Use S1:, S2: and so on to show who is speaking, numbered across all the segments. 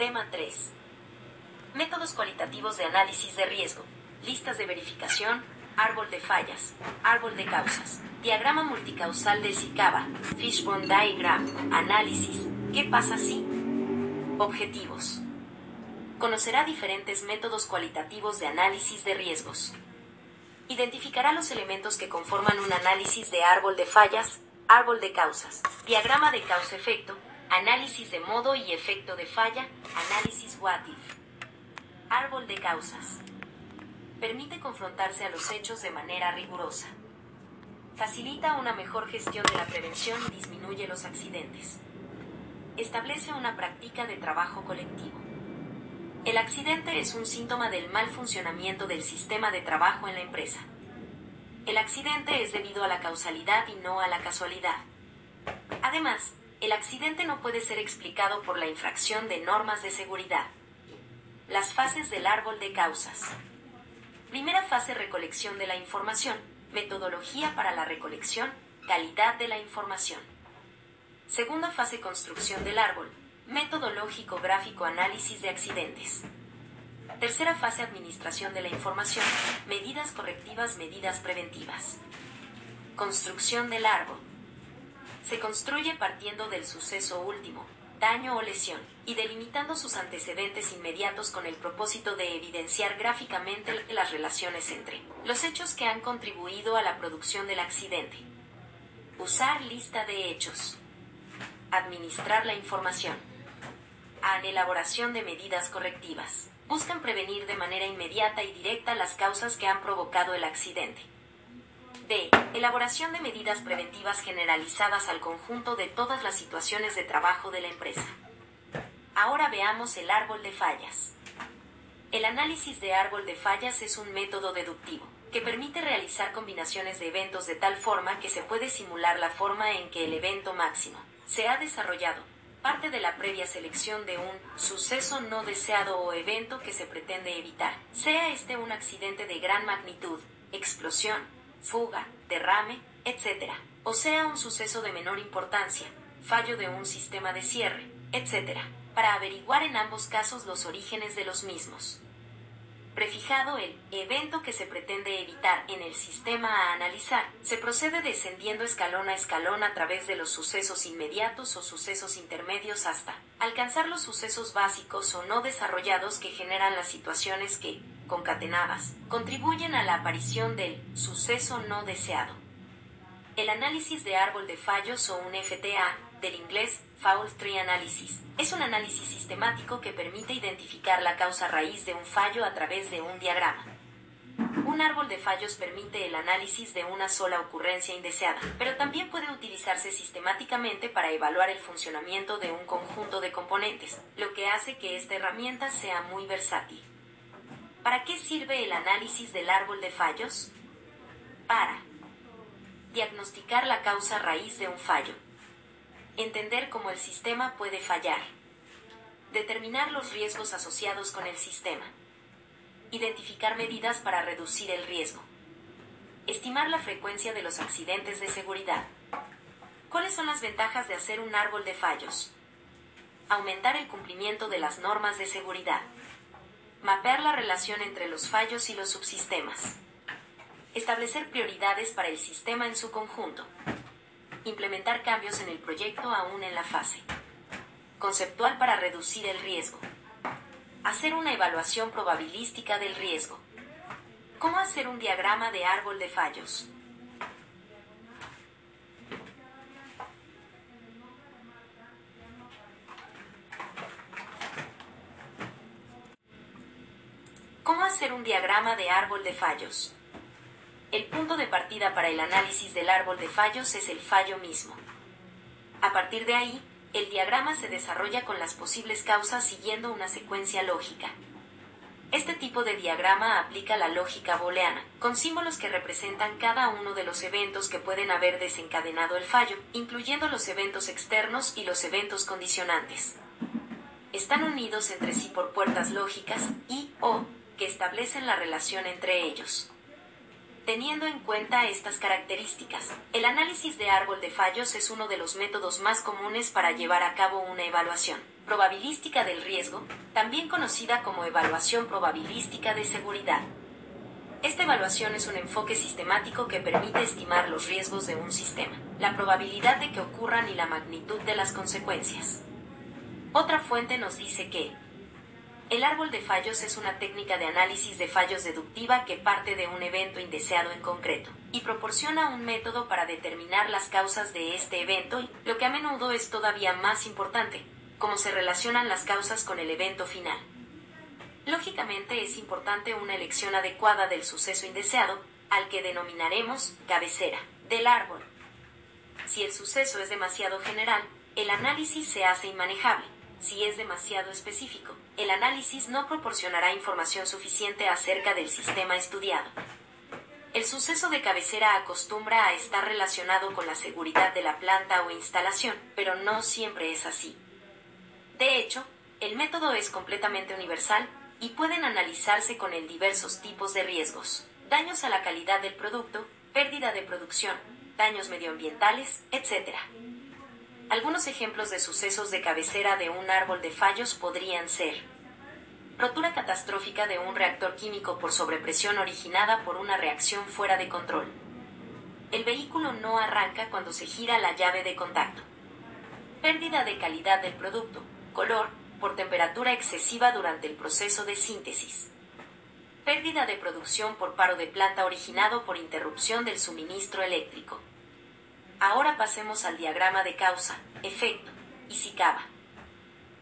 S1: Tema 3. Métodos cualitativos de análisis de riesgo. Listas de verificación, árbol de fallas, árbol de causas, diagrama multicausal de Zicaba, Fishbone Diagram, análisis, ¿qué pasa si? Objetivos. Conocerá diferentes métodos cualitativos de análisis de riesgos. Identificará los elementos que conforman un análisis de árbol de fallas, árbol de causas, diagrama de causa-efecto, análisis de modo y efecto de falla, análisis what. Árbol de causas permite confrontarse a los hechos de manera rigurosa. Facilita una mejor gestión de la prevención y disminuye los accidentes. Establece una práctica de trabajo colectivo. El accidente es un síntoma del mal funcionamiento del sistema de trabajo en la empresa. El accidente es debido a la causalidad y no a la casualidad. Además, el accidente no puede ser explicado por la infracción de normas de seguridad. Las fases del árbol de causas. Primera fase recolección de la información, metodología para la recolección, calidad de la información. Segunda fase construcción del árbol, metodológico gráfico análisis de accidentes. Tercera fase administración de la información, medidas correctivas, medidas preventivas. Construcción del árbol. Se construye partiendo del suceso último, daño o lesión, y delimitando sus antecedentes inmediatos con el propósito de evidenciar gráficamente las relaciones entre los hechos que han contribuido a la producción del accidente. Usar lista de hechos. Administrar la información. A elaboración de medidas correctivas. Buscan prevenir de manera inmediata y directa las causas que han provocado el accidente. D. Elaboración de medidas preventivas generalizadas al conjunto de todas las situaciones de trabajo de la empresa. Ahora veamos el árbol de fallas. El análisis de árbol de fallas es un método deductivo que permite realizar combinaciones de eventos de tal forma que se puede simular la forma en que el evento máximo se ha desarrollado, parte de la previa selección de un suceso no deseado o evento que se pretende evitar, sea este un accidente de gran magnitud, explosión, fuga, derrame, etc. O sea un suceso de menor importancia, fallo de un sistema de cierre, etc. Para averiguar en ambos casos los orígenes de los mismos. Prefijado el evento que se pretende evitar en el sistema a analizar, se procede descendiendo escalón a escalón a través de los sucesos inmediatos o sucesos intermedios hasta alcanzar los sucesos básicos o no desarrollados que generan las situaciones que, concatenadas, contribuyen a la aparición del suceso no deseado. El análisis de árbol de fallos o un FTA, del inglés Foul Tree Analysis, es un análisis sistemático que permite identificar la causa raíz de un fallo a través de un diagrama. Un árbol de fallos permite el análisis de una sola ocurrencia indeseada, pero también puede utilizarse sistemáticamente para evaluar el funcionamiento de un conjunto de componentes, lo que hace que esta herramienta sea muy versátil. ¿Para qué sirve el análisis del árbol de fallos? Para diagnosticar la causa raíz de un fallo, entender cómo el sistema puede fallar, determinar los riesgos asociados con el sistema, identificar medidas para reducir el riesgo, estimar la frecuencia de los accidentes de seguridad. ¿Cuáles son las ventajas de hacer un árbol de fallos? Aumentar el cumplimiento de las normas de seguridad Mapear la relación entre los fallos y los subsistemas. Establecer prioridades para el sistema en su conjunto. Implementar cambios en el proyecto aún en la fase. Conceptual para reducir el riesgo. Hacer una evaluación probabilística del riesgo. ¿Cómo hacer un diagrama de árbol de fallos? ¿Cómo hacer un diagrama de árbol de fallos? El punto de partida para el análisis del árbol de fallos es el fallo mismo. A partir de ahí, el diagrama se desarrolla con las posibles causas siguiendo una secuencia lógica. Este tipo de diagrama aplica la lógica booleana, con símbolos que representan cada uno de los eventos que pueden haber desencadenado el fallo, incluyendo los eventos externos y los eventos condicionantes. Están unidos entre sí por puertas lógicas y o que establecen la relación entre ellos. Teniendo en cuenta estas características, el análisis de árbol de fallos es uno de los métodos más comunes para llevar a cabo una evaluación Probabilística del riesgo, también conocida como evaluación probabilística de seguridad. Esta evaluación es un enfoque sistemático que permite estimar los riesgos de un sistema, la probabilidad de que ocurran y la magnitud de las consecuencias. Otra fuente nos dice que el árbol de fallos es una técnica de análisis de fallos deductiva que parte de un evento indeseado en concreto y proporciona un método para determinar las causas de este evento y, lo que a menudo es todavía más importante, cómo se relacionan las causas con el evento final. Lógicamente es importante una elección adecuada del suceso indeseado, al que denominaremos cabecera del árbol. Si el suceso es demasiado general, el análisis se hace inmanejable si es demasiado específico, el análisis no proporcionará información suficiente acerca del sistema estudiado. El suceso de cabecera acostumbra a estar relacionado con la seguridad de la planta o instalación, pero no siempre es así. De hecho, el método es completamente universal y pueden analizarse con el diversos tipos de riesgos, daños a la calidad del producto, pérdida de producción, daños medioambientales, etc. Algunos ejemplos de sucesos de cabecera de un árbol de fallos podrían ser rotura catastrófica de un reactor químico por sobrepresión originada por una reacción fuera de control. El vehículo no arranca cuando se gira la llave de contacto. Pérdida de calidad del producto, color, por temperatura excesiva durante el proceso de síntesis. Pérdida de producción por paro de planta originado por interrupción del suministro eléctrico. Ahora pasemos al diagrama de causa, efecto, y SICAVA.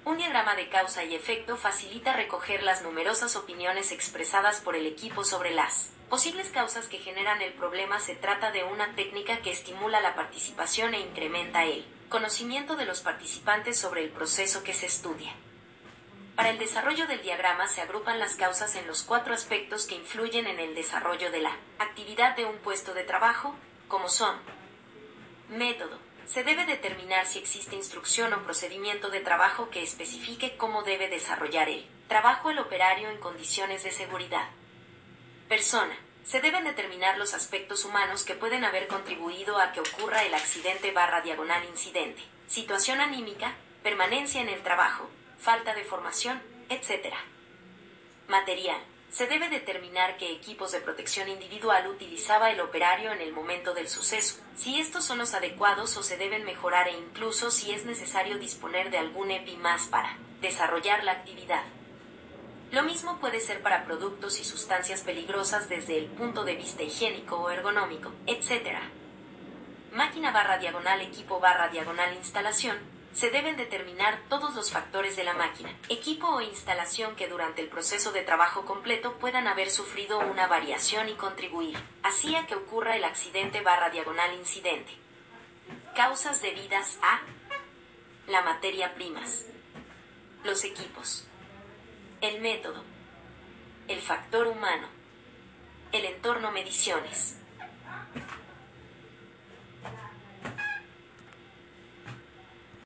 S1: Un diagrama de causa y efecto facilita recoger las numerosas opiniones expresadas por el equipo sobre las posibles causas que generan el problema. Se trata de una técnica que estimula la participación e incrementa el conocimiento de los participantes sobre el proceso que se estudia. Para el desarrollo del diagrama se agrupan las causas en los cuatro aspectos que influyen en el desarrollo de la actividad de un puesto de trabajo, como son Método. Se debe determinar si existe instrucción o procedimiento de trabajo que especifique cómo debe desarrollar el trabajo el operario en condiciones de seguridad. Persona. Se deben determinar los aspectos humanos que pueden haber contribuido a que ocurra el accidente barra diagonal incidente. Situación anímica, permanencia en el trabajo, falta de formación, etc. Material se debe determinar qué equipos de protección individual utilizaba el operario en el momento del suceso, si estos son los adecuados o se deben mejorar e incluso si es necesario disponer de algún EPI más para desarrollar la actividad. Lo mismo puede ser para productos y sustancias peligrosas desde el punto de vista higiénico o ergonómico, etc. Máquina barra diagonal equipo barra diagonal instalación se deben determinar todos los factores de la máquina, equipo o instalación que durante el proceso de trabajo completo puedan haber sufrido una variación y contribuir, así a que ocurra el accidente barra diagonal incidente. Causas debidas a la materia primas, los equipos, el método, el factor humano, el entorno mediciones.